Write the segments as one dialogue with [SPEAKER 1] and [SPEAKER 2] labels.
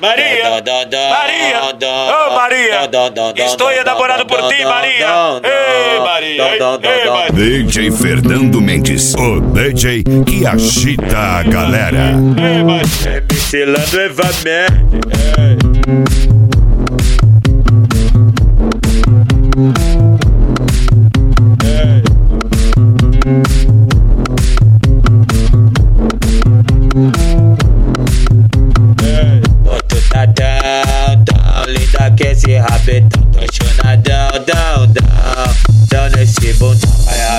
[SPEAKER 1] Maria, Maria, oh Maria, estou enamorado por ti, Maria. Ei, Maria, ei, Maria.
[SPEAKER 2] DJ Fernando Mendes, o DJ que agita a galera.
[SPEAKER 1] Ei, Maria. MC lá novamente.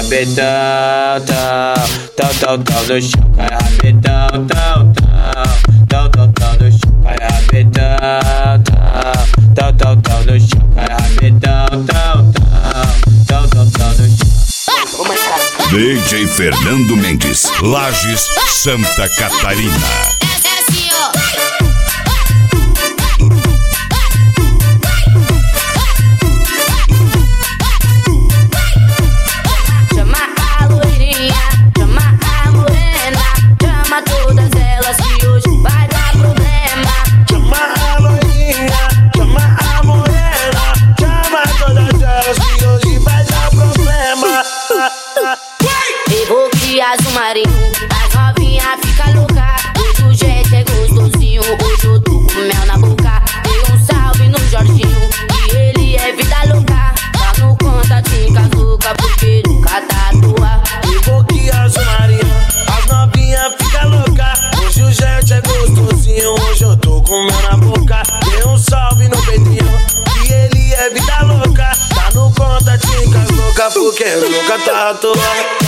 [SPEAKER 1] rapidão, tão, tão, tão, tão no chão, cai rapidão, tão, tão, tão, tão, tão no chão, cai rapidão, tão, tão, tão, tão no chão, cai rapidão, tão, tão, tão, tão, tão no chão.
[SPEAKER 2] DJ Fernando Mendes, Lages, Santa Catarina.
[SPEAKER 3] que loca está.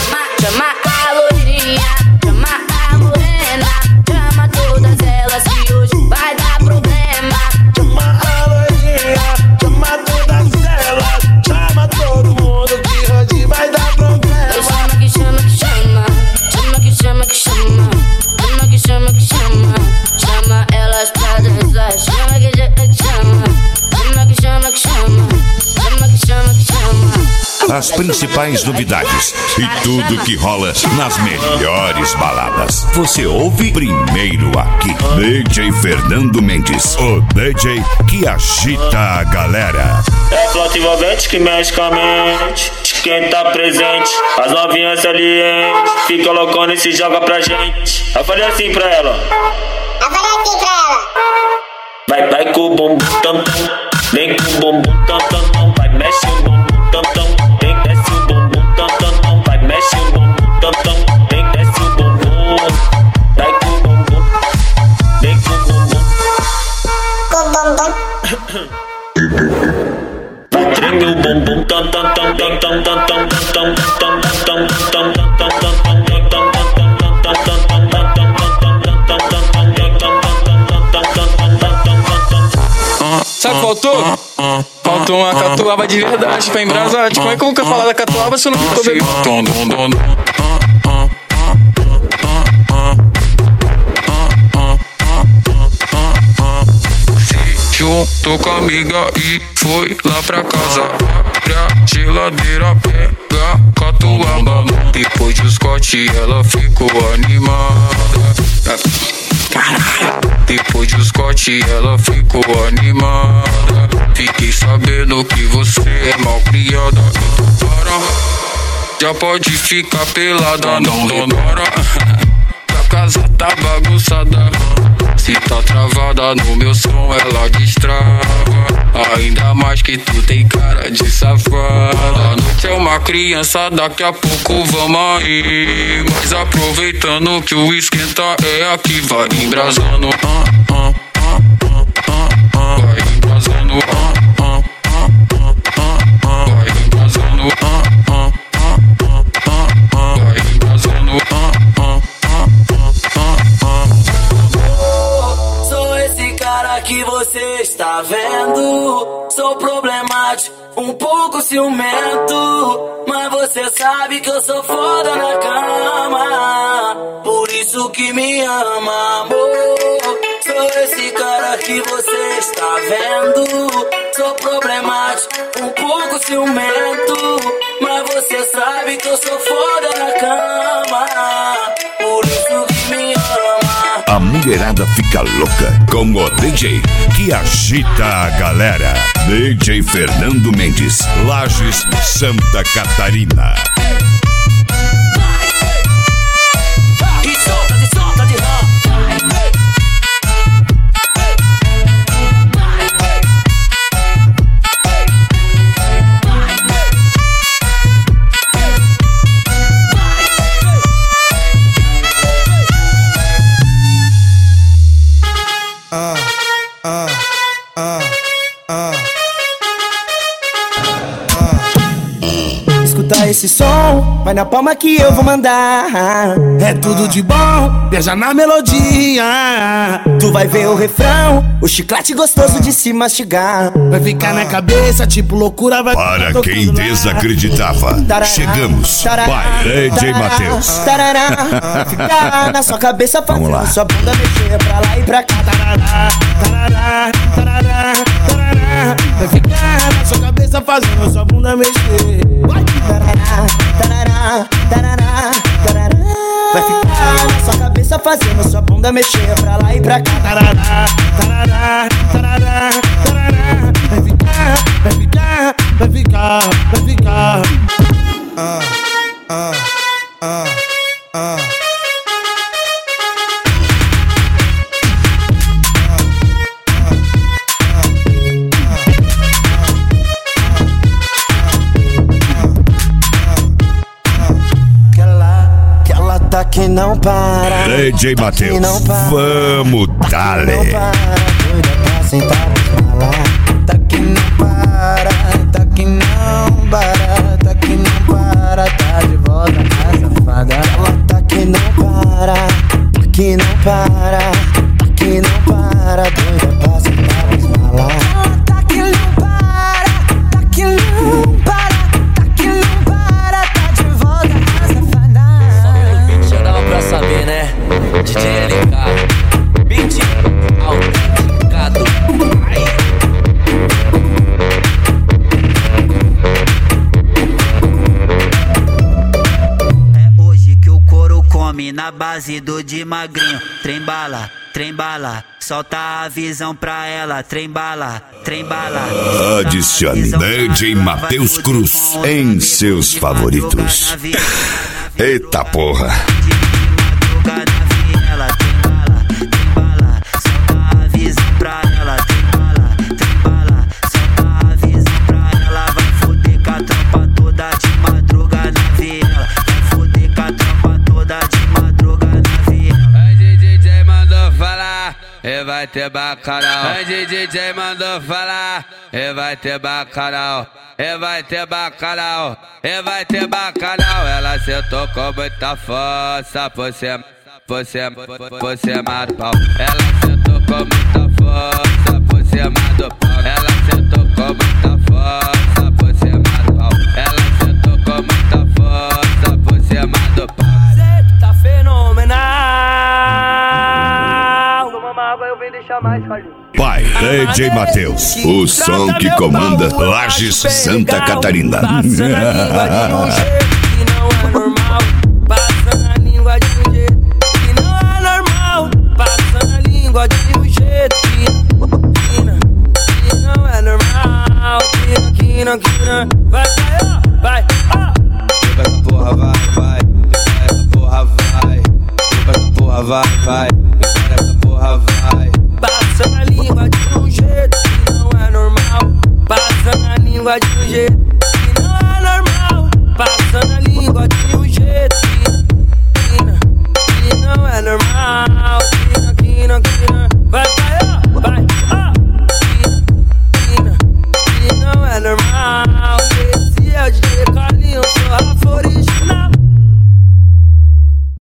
[SPEAKER 3] As
[SPEAKER 2] principais novidades e tudo que rola nas melhores baladas. Você ouve primeiro aqui. DJ Fernando Mendes, o DJ que agita a galera.
[SPEAKER 1] É flauta envolvente que mexe com a mente de Quem tá presente, as novinhas salientes Fica loucona e se joga pra gente Eu falei assim pra ela
[SPEAKER 4] Eu falei assim pra ela.
[SPEAKER 1] Vai, vai com o bumbum tam tam Vem com o bumbum tam tam
[SPEAKER 5] Sabe faltou? Faltou uma catuaba de verdade pra embrasar. Como é que eu nunca falar da catuaba se eu não tô bebendo? Juntou com a amiga e foi lá pra casa. Abre a geladeira, pega catuaba. Depois de Scott, ela ficou animada. Caralho. Depois de Scott, ela ficou animada. Fiquei sabendo que você é mal criada. Então para, já pode ficar pelada, não demora. A casa tá bagunçada. Se tá travada no meu som, ela destrava. Ainda mais que tu tem cara de safada. Noite é uma criança, daqui a pouco vamos aí. Mas aproveitando que o esquenta é aqui, vai embrasando. ah,
[SPEAKER 6] um pouco ciumento. Mas você sabe que eu sou foda na cama. Por isso que me ama, amor. Sou esse cara que você está vendo. Sou problemático, um pouco ciumento. Mas você sabe que eu sou foda na cama. Por isso.
[SPEAKER 2] A mulherada fica louca com o DJ que agita a galera. DJ Fernando Mendes, Lages, Santa Catarina.
[SPEAKER 7] Escuta esse som, vai na palma que eu vou mandar. É tudo de bom, beija na melodia. Tu vai ver o refrão, o chiclete gostoso de se mastigar. Vai ficar na cabeça, tipo loucura, vai
[SPEAKER 2] Para quem desacreditava, chegamos. DJ
[SPEAKER 7] tarará,
[SPEAKER 2] Matheus.
[SPEAKER 7] ficar na sua cabeça fazendo sua bunda mexer pra lá e pra cá. Tarará, tarará, tarará, tarará. Vai ficar na sua cabeça fazendo sua bunda mexer. Vai. Tarará, tarará, tarará, tarará. Vai ficar na sua cabeça fazendo sua bunda mexer pra lá e pra cá. Tarará, tarará, tarará, tarará. Vai ficar, vai ficar, vai ficar, vai não para.
[SPEAKER 2] DJ Matheus,
[SPEAKER 7] não
[SPEAKER 2] vamos
[SPEAKER 7] Não
[SPEAKER 2] dale.
[SPEAKER 7] para, doida pra sentar pra lá. Tá que não para, tá que não para, tá que não para, tá de volta na safada. Ela tá que não para, tá que não para, na
[SPEAKER 1] base do de magrinho. Trembala, trembala, solta a visão pra ela. Trembala, trembala. solta a
[SPEAKER 2] Adicione DJ. Matheus Cruz em seus favoritos. Eita porra.
[SPEAKER 8] E vai ter bacanal. Antes DJ mandou falar, e vai ter bacanal. E vai ter bacanal, e vai ter bacanal. Ela sentou com muita força, cima, por cima do pau. Ela sentou com muita força,
[SPEAKER 9] não, que não é normal. Que não, que não, que não. Vai, vai, ó, vai,
[SPEAKER 8] essa porra vai, vai. Essa porra vai. Essa porra vai, vai.
[SPEAKER 9] Na língua de um jeito que não é normal. Passa